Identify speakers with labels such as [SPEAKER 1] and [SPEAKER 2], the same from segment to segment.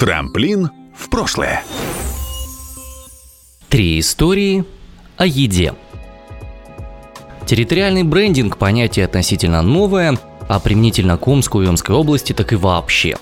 [SPEAKER 1] Трамплин в прошлое.
[SPEAKER 2] Три истории о еде. Территориальный брендинг – понятие относительно новое, а применительно к Омску и Омской области так и вообще.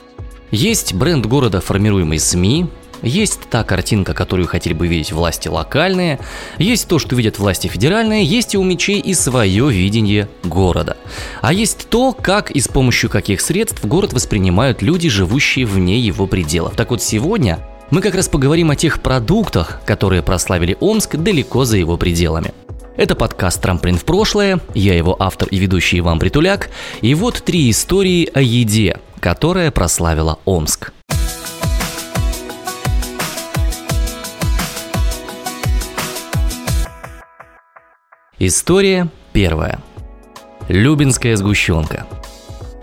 [SPEAKER 2] Есть бренд города, формируемый СМИ, есть та картинка, которую хотели бы видеть власти локальные, есть то, что видят власти федеральные, есть и у мечей и свое видение города. А есть то, как и с помощью каких средств город воспринимают люди, живущие вне его пределов. Так вот сегодня мы как раз поговорим о тех продуктах, которые прославили Омск далеко за его пределами. Это подкаст «Трамплин в прошлое», я его автор и ведущий Иван Притуляк, и вот три истории о еде, которая прославила Омск – История первая. Любинская сгущенка.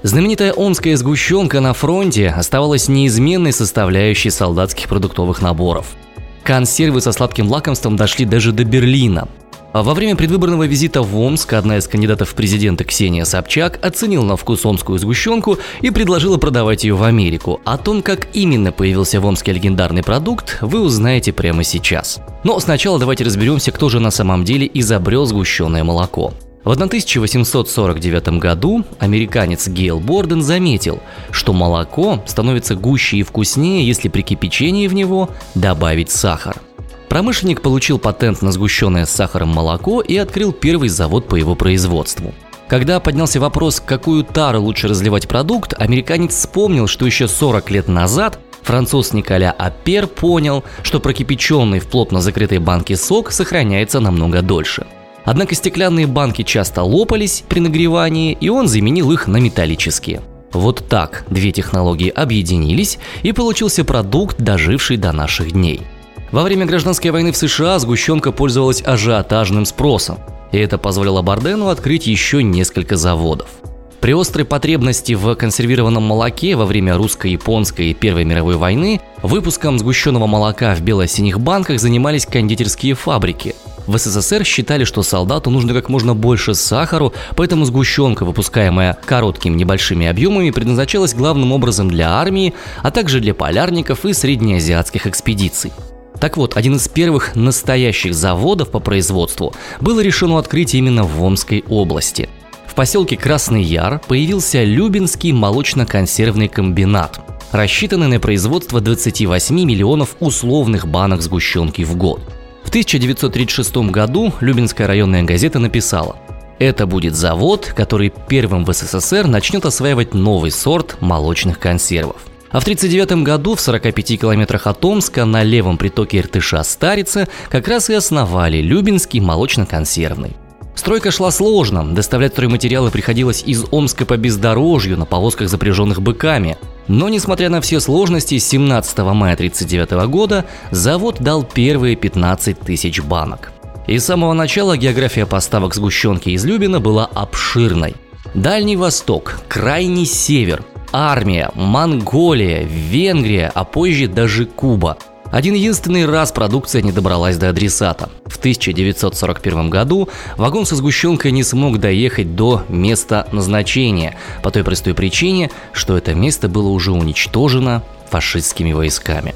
[SPEAKER 2] Знаменитая омская сгущенка на фронте оставалась неизменной составляющей солдатских продуктовых наборов. Консервы со сладким лакомством дошли даже до Берлина. А во время предвыборного визита в Омск одна из кандидатов в президенты Ксения Собчак оценила на вкус омскую сгущенку и предложила продавать ее в Америку. О том, как именно появился в Омске легендарный продукт, вы узнаете прямо сейчас. Но сначала давайте разберемся, кто же на самом деле изобрел сгущенное молоко. В 1849 году американец Гейл Борден заметил, что молоко становится гуще и вкуснее, если при кипячении в него добавить сахар. Промышленник получил патент на сгущенное с сахаром молоко и открыл первый завод по его производству. Когда поднялся вопрос, какую тару лучше разливать продукт, американец вспомнил, что еще 40 лет назад Француз Николя Апер понял, что прокипяченный в плотно закрытой банке сок сохраняется намного дольше. Однако стеклянные банки часто лопались при нагревании, и он заменил их на металлические. Вот так две технологии объединились, и получился продукт, доживший до наших дней. Во время гражданской войны в США сгущенка пользовалась ажиотажным спросом, и это позволило Бардену открыть еще несколько заводов. При острой потребности в консервированном молоке во время русско-японской и Первой мировой войны выпуском сгущенного молока в бело-синих банках занимались кондитерские фабрики. В СССР считали, что солдату нужно как можно больше сахару, поэтому сгущенка, выпускаемая короткими небольшими объемами, предназначалась главным образом для армии, а также для полярников и среднеазиатских экспедиций. Так вот, один из первых настоящих заводов по производству было решено открыть именно в Омской области – в поселке Красный Яр появился Любинский молочно-консервный комбинат, рассчитанный на производство 28 миллионов условных банок сгущенки в год. В 1936 году Любинская районная газета написала это будет завод, который первым в СССР начнет осваивать новый сорт молочных консервов. А в 1939 году в 45 километрах от Омска на левом притоке Иртыша Старица как раз и основали Любинский молочно-консервный. Стройка шла сложно, доставлять стройматериалы приходилось из Омска по бездорожью на повозках, запряженных быками. Но, несмотря на все сложности, 17 мая 1939 года завод дал первые 15 тысяч банок. И с самого начала география поставок сгущенки из Любина была обширной. Дальний Восток, Крайний Север, Армия, Монголия, Венгрия, а позже даже Куба – один единственный раз продукция не добралась до адресата. В 1941 году вагон со сгущенкой не смог доехать до места назначения по той простой причине, что это место было уже уничтожено фашистскими войсками.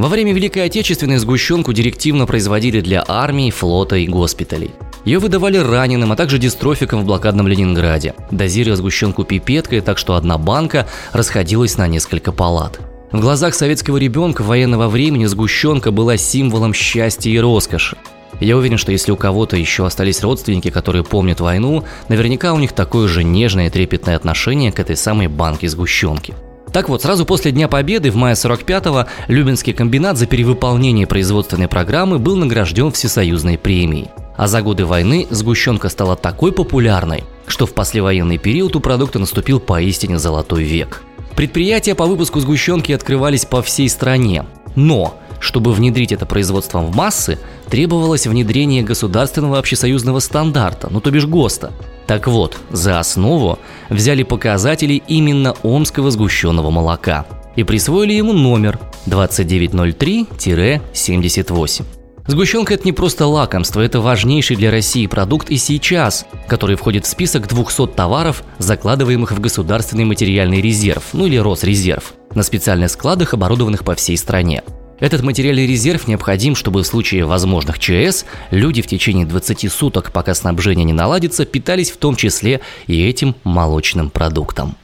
[SPEAKER 2] Во время Великой Отечественной сгущенку директивно производили для армии, флота и госпиталей. Ее выдавали раненым, а также дистрофикам в блокадном Ленинграде, дозируя сгущенку пипеткой, так что одна банка расходилась на несколько палат – в глазах советского ребенка военного времени сгущенка была символом счастья и роскоши. Я уверен, что если у кого-то еще остались родственники, которые помнят войну, наверняка у них такое же нежное и трепетное отношение к этой самой банке сгущенки. Так вот, сразу после Дня Победы в мае 45-го Любинский комбинат за перевыполнение производственной программы был награжден всесоюзной премией. А за годы войны сгущенка стала такой популярной, что в послевоенный период у продукта наступил поистине золотой век – Предприятия по выпуску сгущенки открывались по всей стране. Но, чтобы внедрить это производство в массы, требовалось внедрение государственного общесоюзного стандарта, ну то бишь ГОСТа. Так вот, за основу взяли показатели именно омского сгущенного молока и присвоили ему номер 2903-78. Сгущенка – это не просто лакомство, это важнейший для России продукт и сейчас, который входит в список 200 товаров, закладываемых в государственный материальный резерв, ну или Росрезерв, на специальных складах, оборудованных по всей стране. Этот материальный резерв необходим, чтобы в случае возможных ЧС люди в течение 20 суток, пока снабжение не наладится, питались в том числе и этим молочным продуктом.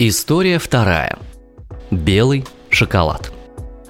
[SPEAKER 2] История вторая. Белый шоколад.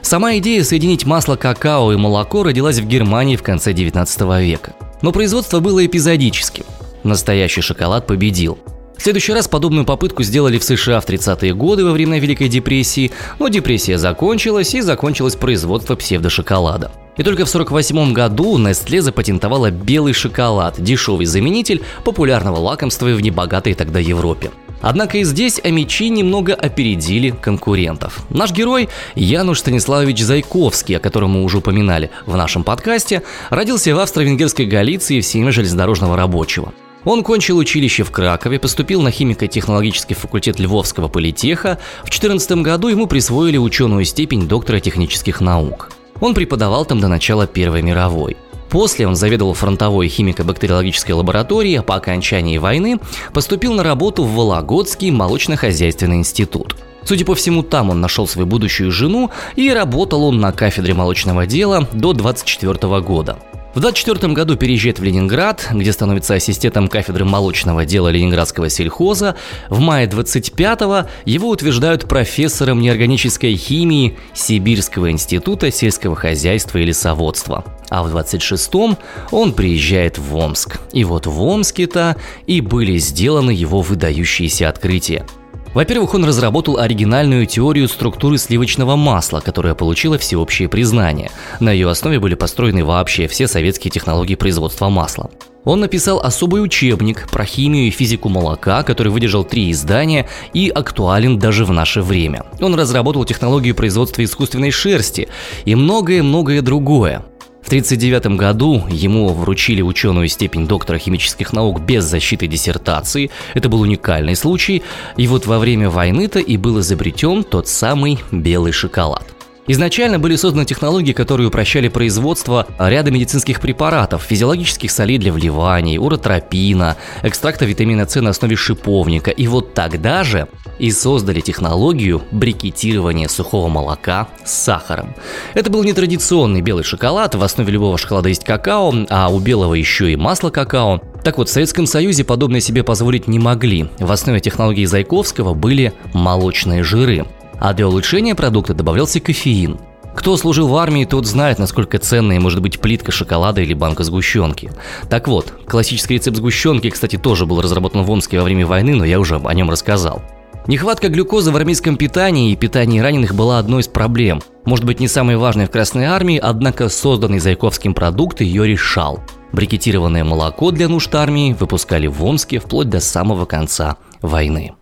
[SPEAKER 2] Сама идея соединить масло какао и молоко родилась в Германии в конце 19 века. Но производство было эпизодическим. Настоящий шоколад победил. В следующий раз подобную попытку сделали в США в 30-е годы во время Великой депрессии, но депрессия закончилась и закончилось производство псевдошоколада. И только в 1948 году Nestle запатентовала белый шоколад, дешевый заменитель популярного лакомства в небогатой тогда Европе. Однако и здесь амичи немного опередили конкурентов. Наш герой Януш Станиславович Зайковский, о котором мы уже упоминали в нашем подкасте, родился в австро-венгерской Галиции в семье железнодорожного рабочего. Он кончил училище в Кракове, поступил на химико-технологический факультет Львовского политеха. В 2014 году ему присвоили ученую степень доктора технических наук. Он преподавал там до начала Первой мировой. После он заведовал фронтовой химико-бактериологической лабораторией, а по окончании войны поступил на работу в Вологодский молочно-хозяйственный институт. Судя по всему, там он нашел свою будущую жену, и работал он на кафедре молочного дела до 24 года. В 24 году переезжает в Ленинград, где становится ассистентом кафедры молочного дела Ленинградского сельхоза. В мае 25-го его утверждают профессором неорганической химии Сибирского института сельского хозяйства и лесоводства. А в 26-м он приезжает в Омск. И вот в Омске-то и были сделаны его выдающиеся открытия – во-первых, он разработал оригинальную теорию структуры сливочного масла, которая получила всеобщее признание. На ее основе были построены вообще все советские технологии производства масла. Он написал особый учебник про химию и физику молока, который выдержал три издания и актуален даже в наше время. Он разработал технологию производства искусственной шерсти и многое-многое другое. В 1939 году ему вручили ученую степень доктора химических наук без защиты диссертации. Это был уникальный случай. И вот во время войны-то и был изобретен тот самый белый шоколад. Изначально были созданы технологии, которые упрощали производство ряда медицинских препаратов, физиологических солей для вливаний, уротропина, экстракта витамина С на основе шиповника. И вот тогда же и создали технологию брикетирования сухого молока с сахаром. Это был нетрадиционный белый шоколад, в основе любого шоколада есть какао, а у белого еще и масло какао. Так вот, в Советском Союзе подобное себе позволить не могли. В основе технологии Зайковского были молочные жиры а для улучшения продукта добавлялся кофеин. Кто служил в армии, тот знает, насколько ценной может быть плитка шоколада или банка сгущенки. Так вот, классический рецепт сгущенки, кстати, тоже был разработан в Омске во время войны, но я уже о нем рассказал. Нехватка глюкозы в армейском питании и питании раненых была одной из проблем. Может быть, не самой важной в Красной Армии, однако созданный Зайковским продукт ее решал. Брикетированное молоко для нужд армии выпускали в Омске вплоть до самого конца войны.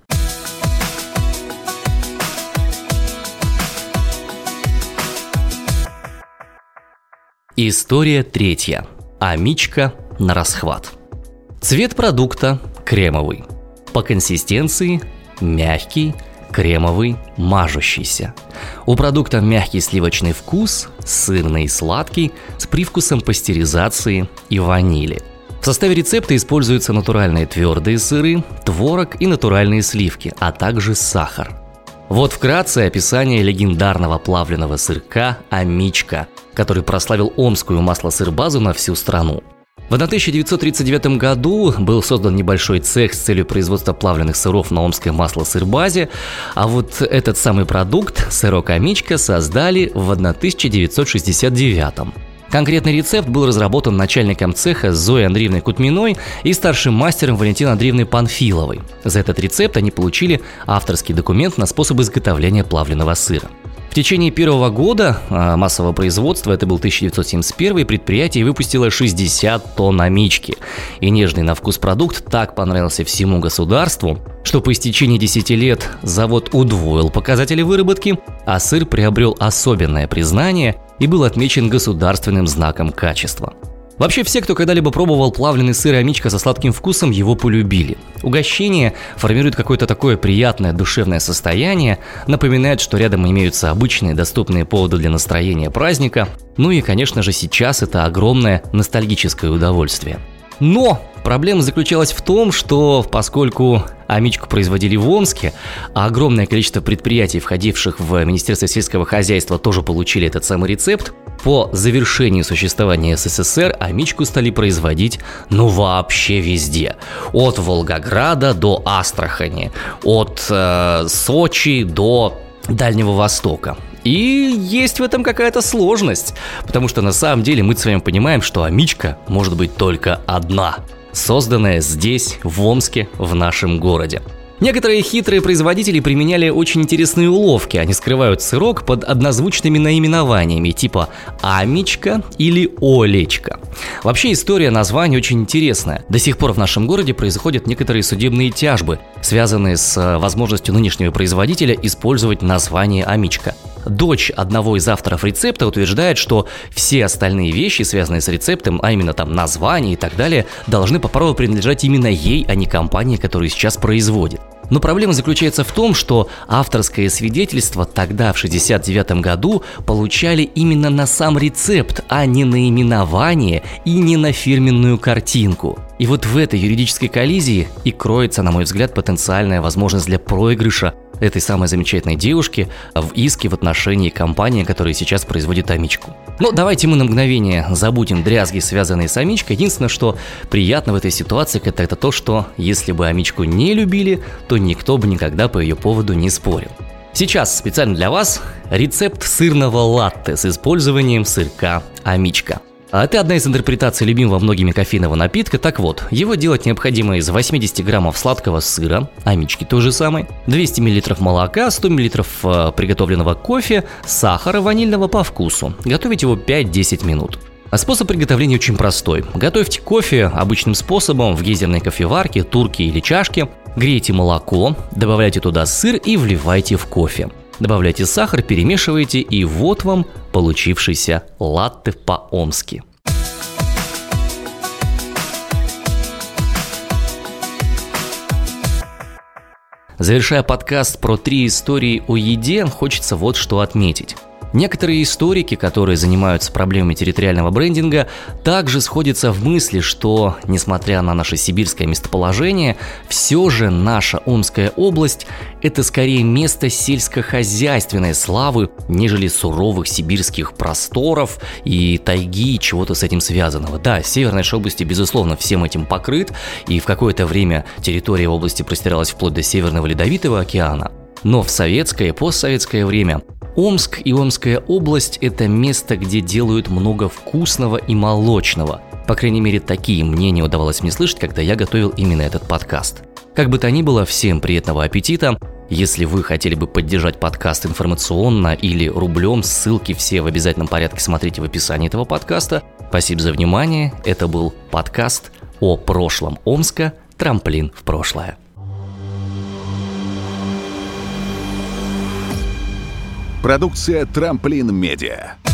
[SPEAKER 2] История третья. Амичка на расхват. Цвет продукта кремовый. По консистенции мягкий, кремовый, мажущийся. У продукта мягкий сливочный вкус, сырный и сладкий, с привкусом пастеризации и ванили. В составе рецепта используются натуральные твердые сыры, творог и натуральные сливки, а также сахар. Вот вкратце описание легендарного плавленного сырка «Амичка», который прославил омскую масло-сыр-базу на всю страну. В 1939 году был создан небольшой цех с целью производства плавленных сыров на омской масло-сыр-базе, а вот этот самый продукт, сырок Амичка, создали в 1969 -м. Конкретный рецепт был разработан начальником цеха Зоей Андреевной Кутминой и старшим мастером Валентиной Андреевной Панфиловой. За этот рецепт они получили авторский документ на способ изготовления плавленного сыра. В течение первого года а, массового производства, это был 1971, предприятие выпустило 60 тонн амички. И нежный на вкус продукт так понравился всему государству, что по истечении 10 лет завод удвоил показатели выработки, а сыр приобрел особенное признание и был отмечен государственным знаком качества. Вообще все, кто когда-либо пробовал плавленый сыр амичка со сладким вкусом, его полюбили. Угощение формирует какое-то такое приятное душевное состояние, напоминает, что рядом имеются обычные доступные поводы для настроения праздника, ну и, конечно же, сейчас это огромное ностальгическое удовольствие. Но проблема заключалась в том, что поскольку амичку производили в Омске, а огромное количество предприятий, входивших в Министерство сельского хозяйства, тоже получили этот самый рецепт, по завершении существования СССР амичку стали производить ну вообще везде. От Волгограда до Астрахани, от э, Сочи до Дальнего Востока. И есть в этом какая-то сложность, потому что на самом деле мы с вами понимаем, что амичка может быть только одна, созданная здесь, в Омске, в нашем городе. Некоторые хитрые производители применяли очень интересные уловки. Они скрывают сырок под однозвучными наименованиями типа «Амичка» или «Олечка». Вообще история названий очень интересная. До сих пор в нашем городе происходят некоторые судебные тяжбы, связанные с э, возможностью нынешнего производителя использовать название «Амичка». Дочь одного из авторов рецепта утверждает, что все остальные вещи, связанные с рецептом, а именно там название и так далее, должны по праву принадлежать именно ей, а не компании, которая сейчас производит. Но проблема заключается в том, что авторское свидетельство тогда, в 69 году, получали именно на сам рецепт, а не на именование и не на фирменную картинку. И вот в этой юридической коллизии и кроется, на мой взгляд, потенциальная возможность для проигрыша этой самой замечательной девушки в иске в отношении компании, которая сейчас производит амичку. Но давайте мы на мгновение забудем дрязги, связанные с амичкой. Единственное, что приятно в этой ситуации, это, это то, что если бы амичку не любили, то никто бы никогда по ее поводу не спорил. Сейчас специально для вас рецепт сырного латте с использованием сырка амичка. А это одна из интерпретаций любимого многими кофейного напитка. Так вот, его делать необходимо из 80 граммов сладкого сыра, амички то же самое, 200 миллилитров молока, 100 миллилитров э, приготовленного кофе, сахара ванильного по вкусу. Готовить его 5-10 минут. А способ приготовления очень простой. Готовьте кофе обычным способом в гейзерной кофеварке, турке или чашке. Грейте молоко, добавляйте туда сыр и вливайте в кофе. Добавляйте сахар, перемешивайте и вот вам получившийся латте по-омски. Завершая подкаст про три истории о еде, хочется вот что отметить. Некоторые историки, которые занимаются проблемами территориального брендинга, также сходятся в мысли, что, несмотря на наше сибирское местоположение, все же наша Омская область – это скорее место сельскохозяйственной славы, нежели суровых сибирских просторов и тайги и чего-то с этим связанного. Да, северная области, безусловно, всем этим покрыт, и в какое-то время территория области простиралась вплоть до Северного Ледовитого океана. Но в советское и постсоветское время Омск и Омская область – это место, где делают много вкусного и молочного. По крайней мере, такие мнения удавалось мне слышать, когда я готовил именно этот подкаст. Как бы то ни было, всем приятного аппетита. Если вы хотели бы поддержать подкаст информационно или рублем, ссылки все в обязательном порядке смотрите в описании этого подкаста. Спасибо за внимание. Это был подкаст о прошлом Омска «Трамплин в прошлое».
[SPEAKER 1] Продукция «Трамплин Медиа».